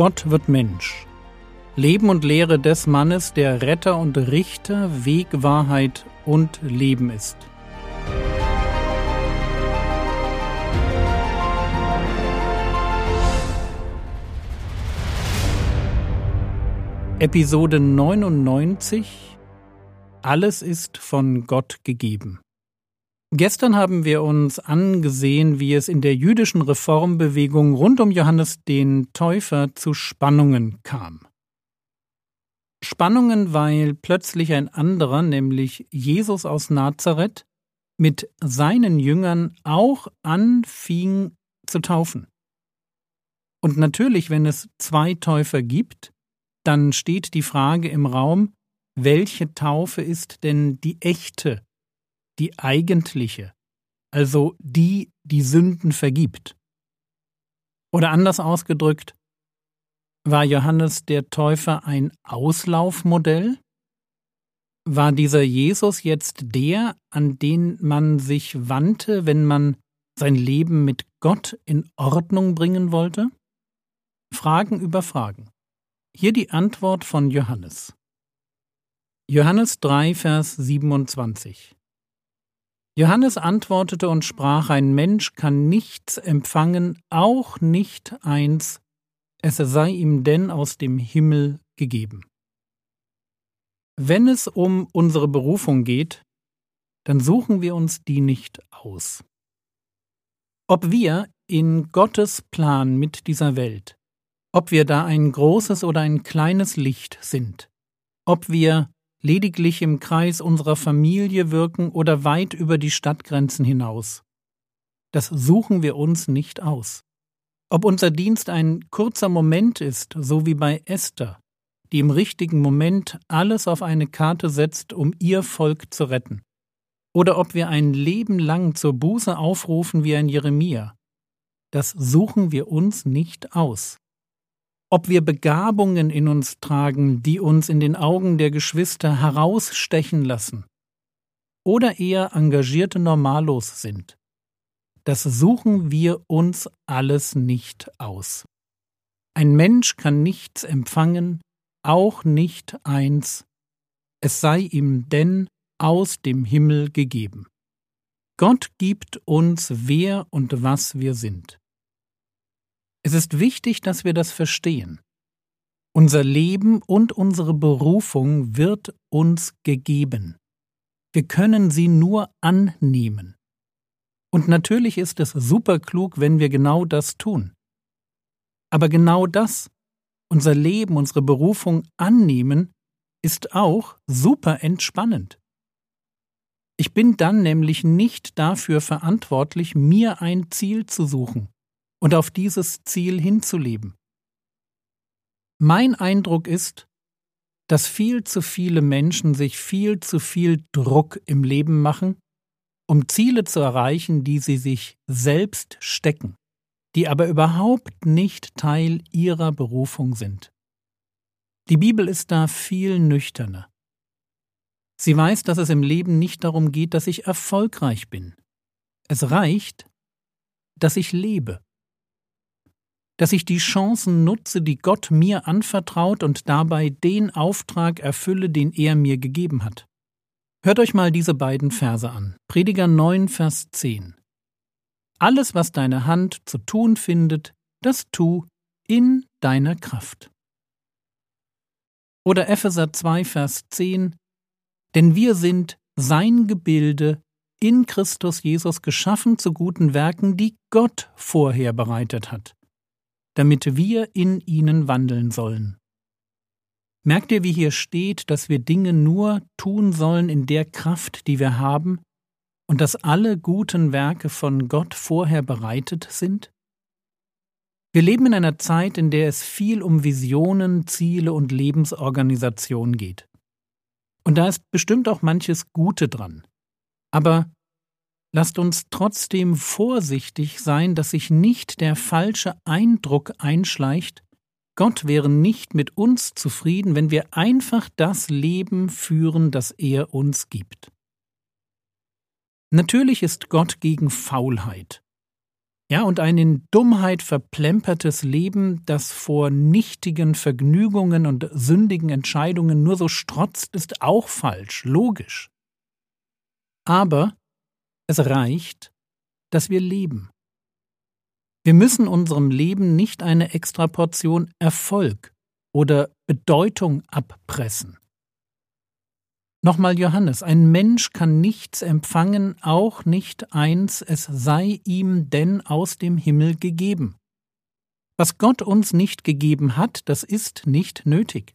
Gott wird Mensch. Leben und Lehre des Mannes, der Retter und Richter, Weg, Wahrheit und Leben ist. Episode 99 Alles ist von Gott gegeben. Gestern haben wir uns angesehen, wie es in der jüdischen Reformbewegung rund um Johannes den Täufer zu Spannungen kam. Spannungen, weil plötzlich ein anderer, nämlich Jesus aus Nazareth, mit seinen Jüngern auch anfing zu taufen. Und natürlich, wenn es zwei Täufer gibt, dann steht die Frage im Raum, welche Taufe ist denn die echte die eigentliche, also die, die Sünden vergibt. Oder anders ausgedrückt, war Johannes der Täufer ein Auslaufmodell? War dieser Jesus jetzt der, an den man sich wandte, wenn man sein Leben mit Gott in Ordnung bringen wollte? Fragen über Fragen. Hier die Antwort von Johannes. Johannes 3, Vers 27. Johannes antwortete und sprach, ein Mensch kann nichts empfangen, auch nicht eins, es sei ihm denn aus dem Himmel gegeben. Wenn es um unsere Berufung geht, dann suchen wir uns die nicht aus. Ob wir in Gottes Plan mit dieser Welt, ob wir da ein großes oder ein kleines Licht sind, ob wir lediglich im Kreis unserer Familie wirken oder weit über die Stadtgrenzen hinaus. Das suchen wir uns nicht aus. Ob unser Dienst ein kurzer Moment ist, so wie bei Esther, die im richtigen Moment alles auf eine Karte setzt, um ihr Volk zu retten, oder ob wir ein Leben lang zur Buße aufrufen wie ein Jeremia, das suchen wir uns nicht aus ob wir Begabungen in uns tragen, die uns in den Augen der Geschwister herausstechen lassen, oder eher engagierte Normalos sind. Das suchen wir uns alles nicht aus. Ein Mensch kann nichts empfangen, auch nicht eins, es sei ihm denn aus dem Himmel gegeben. Gott gibt uns, wer und was wir sind. Es ist wichtig, dass wir das verstehen. Unser Leben und unsere Berufung wird uns gegeben. Wir können sie nur annehmen. Und natürlich ist es superklug, wenn wir genau das tun. Aber genau das, unser Leben, unsere Berufung annehmen, ist auch super entspannend. Ich bin dann nämlich nicht dafür verantwortlich, mir ein Ziel zu suchen und auf dieses Ziel hinzuleben. Mein Eindruck ist, dass viel zu viele Menschen sich viel zu viel Druck im Leben machen, um Ziele zu erreichen, die sie sich selbst stecken, die aber überhaupt nicht Teil ihrer Berufung sind. Die Bibel ist da viel nüchterner. Sie weiß, dass es im Leben nicht darum geht, dass ich erfolgreich bin. Es reicht, dass ich lebe dass ich die Chancen nutze, die Gott mir anvertraut und dabei den Auftrag erfülle, den er mir gegeben hat. Hört euch mal diese beiden Verse an. Prediger 9, Vers 10. Alles, was deine Hand zu tun findet, das tu in deiner Kraft. Oder Epheser 2, Vers 10. Denn wir sind sein Gebilde in Christus Jesus geschaffen zu guten Werken, die Gott vorher bereitet hat, damit wir in ihnen wandeln sollen. Merkt ihr, wie hier steht, dass wir Dinge nur tun sollen in der Kraft, die wir haben, und dass alle guten Werke von Gott vorher bereitet sind? Wir leben in einer Zeit, in der es viel um Visionen, Ziele und Lebensorganisation geht. Und da ist bestimmt auch manches Gute dran. Aber lasst uns trotzdem vorsichtig sein, dass sich nicht der falsche Eindruck einschleicht, Gott wäre nicht mit uns zufrieden, wenn wir einfach das Leben führen, das er uns gibt. Natürlich ist Gott gegen Faulheit. Ja, und ein in Dummheit verplempertes Leben, das vor nichtigen Vergnügungen und sündigen Entscheidungen nur so strotzt, ist auch falsch, logisch. Aber es reicht, dass wir leben. Wir müssen unserem Leben nicht eine Extraportion Erfolg oder Bedeutung abpressen. Nochmal Johannes, ein Mensch kann nichts empfangen, auch nicht eins, es sei ihm denn aus dem Himmel gegeben. Was Gott uns nicht gegeben hat, das ist nicht nötig.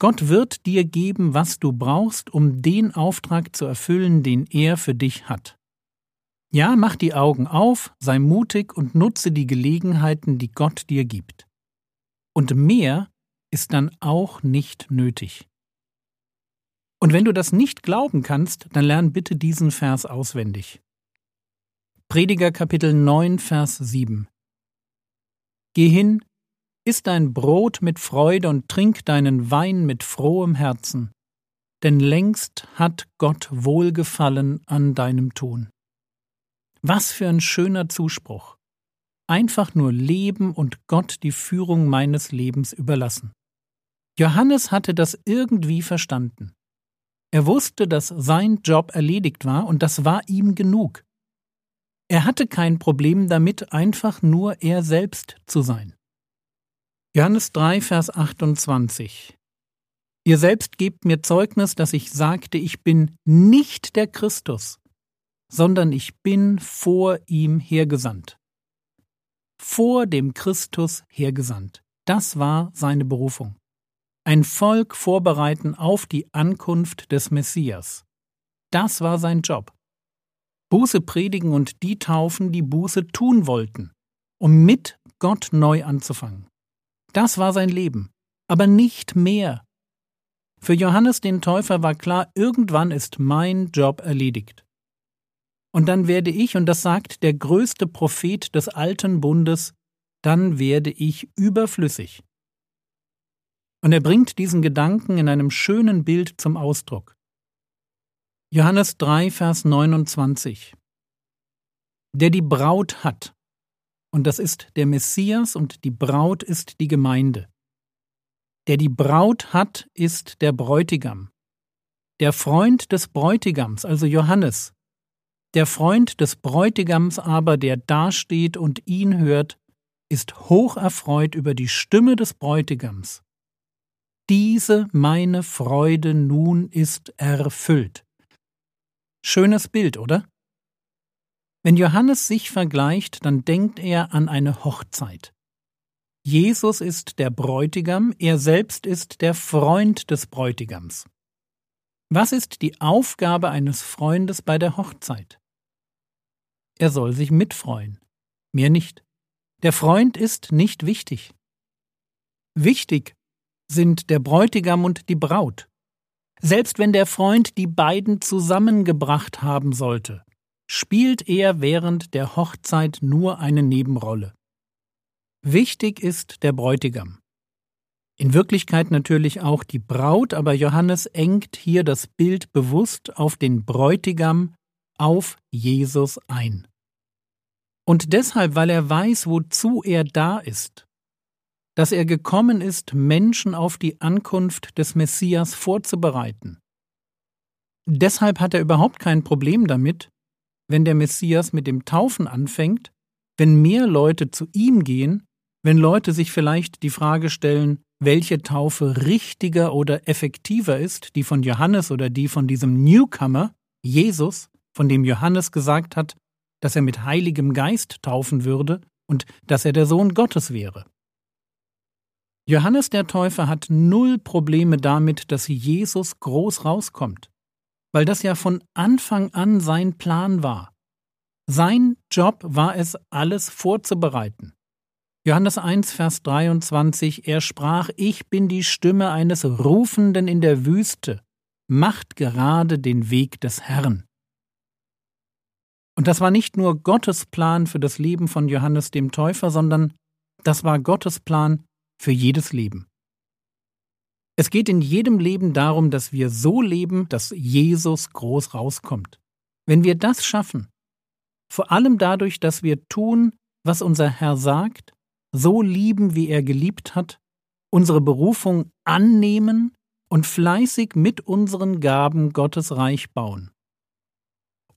Gott wird dir geben, was du brauchst, um den Auftrag zu erfüllen, den er für dich hat. Ja, mach die Augen auf, sei mutig und nutze die Gelegenheiten, die Gott dir gibt. Und mehr ist dann auch nicht nötig. Und wenn du das nicht glauben kannst, dann lern bitte diesen Vers auswendig. Prediger Kapitel 9, Vers 7. Geh hin, iss dein Brot mit Freude und trink deinen Wein mit frohem Herzen, denn längst hat Gott Wohlgefallen an deinem Tun. Was für ein schöner Zuspruch. Einfach nur leben und Gott die Führung meines Lebens überlassen. Johannes hatte das irgendwie verstanden. Er wusste, dass sein Job erledigt war und das war ihm genug. Er hatte kein Problem damit, einfach nur er selbst zu sein. Johannes 3, Vers 28 Ihr selbst gebt mir Zeugnis, dass ich sagte, ich bin nicht der Christus, sondern ich bin vor ihm hergesandt. Vor dem Christus hergesandt. Das war seine Berufung ein Volk vorbereiten auf die Ankunft des Messias. Das war sein Job. Buße predigen und die taufen, die Buße tun wollten, um mit Gott neu anzufangen. Das war sein Leben, aber nicht mehr. Für Johannes den Täufer war klar, irgendwann ist mein Job erledigt. Und dann werde ich, und das sagt der größte Prophet des alten Bundes, dann werde ich überflüssig. Und er bringt diesen Gedanken in einem schönen Bild zum Ausdruck. Johannes 3, Vers 29. Der die Braut hat, und das ist der Messias und die Braut ist die Gemeinde. Der die Braut hat, ist der Bräutigam. Der Freund des Bräutigams, also Johannes. Der Freund des Bräutigams aber, der dasteht und ihn hört, ist hocherfreut über die Stimme des Bräutigams diese meine Freude nun ist erfüllt. Schönes Bild, oder? Wenn Johannes sich vergleicht, dann denkt er an eine Hochzeit. Jesus ist der Bräutigam, er selbst ist der Freund des Bräutigams. Was ist die Aufgabe eines Freundes bei der Hochzeit? Er soll sich mitfreuen, mehr nicht. Der Freund ist nicht wichtig. Wichtig sind der Bräutigam und die Braut. Selbst wenn der Freund die beiden zusammengebracht haben sollte, spielt er während der Hochzeit nur eine Nebenrolle. Wichtig ist der Bräutigam. In Wirklichkeit natürlich auch die Braut, aber Johannes engt hier das Bild bewusst auf den Bräutigam, auf Jesus ein. Und deshalb, weil er weiß, wozu er da ist, dass er gekommen ist, Menschen auf die Ankunft des Messias vorzubereiten. Deshalb hat er überhaupt kein Problem damit, wenn der Messias mit dem Taufen anfängt, wenn mehr Leute zu ihm gehen, wenn Leute sich vielleicht die Frage stellen, welche Taufe richtiger oder effektiver ist, die von Johannes oder die von diesem Newcomer, Jesus, von dem Johannes gesagt hat, dass er mit Heiligem Geist taufen würde und dass er der Sohn Gottes wäre. Johannes der Täufer hat null Probleme damit, dass Jesus groß rauskommt, weil das ja von Anfang an sein Plan war. Sein Job war es, alles vorzubereiten. Johannes 1, Vers 23, er sprach, Ich bin die Stimme eines Rufenden in der Wüste, macht gerade den Weg des Herrn. Und das war nicht nur Gottes Plan für das Leben von Johannes dem Täufer, sondern das war Gottes Plan für jedes Leben. Es geht in jedem Leben darum, dass wir so leben, dass Jesus groß rauskommt. Wenn wir das schaffen, vor allem dadurch, dass wir tun, was unser Herr sagt, so lieben, wie er geliebt hat, unsere Berufung annehmen und fleißig mit unseren Gaben Gottes Reich bauen.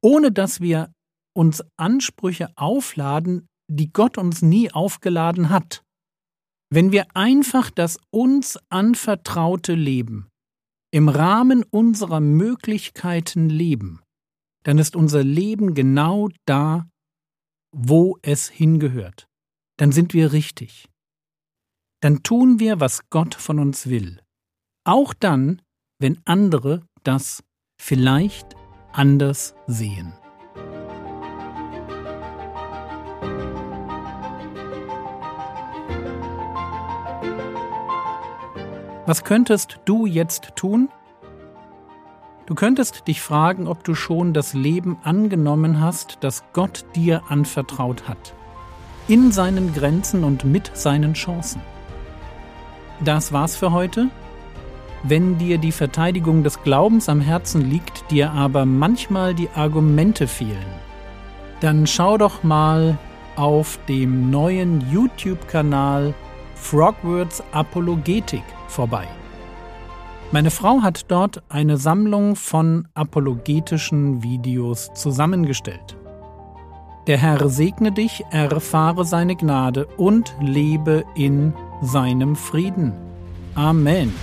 Ohne dass wir uns Ansprüche aufladen, die Gott uns nie aufgeladen hat. Wenn wir einfach das uns anvertraute Leben im Rahmen unserer Möglichkeiten leben, dann ist unser Leben genau da, wo es hingehört. Dann sind wir richtig. Dann tun wir, was Gott von uns will. Auch dann, wenn andere das vielleicht anders sehen. Was könntest du jetzt tun? Du könntest dich fragen, ob du schon das Leben angenommen hast, das Gott dir anvertraut hat. In seinen Grenzen und mit seinen Chancen. Das war's für heute. Wenn dir die Verteidigung des Glaubens am Herzen liegt, dir aber manchmal die Argumente fehlen, dann schau doch mal auf dem neuen YouTube-Kanal Frogwords Apologetik vorbei. Meine Frau hat dort eine Sammlung von apologetischen Videos zusammengestellt. Der Herr segne dich, erfahre seine Gnade und lebe in seinem Frieden. Amen.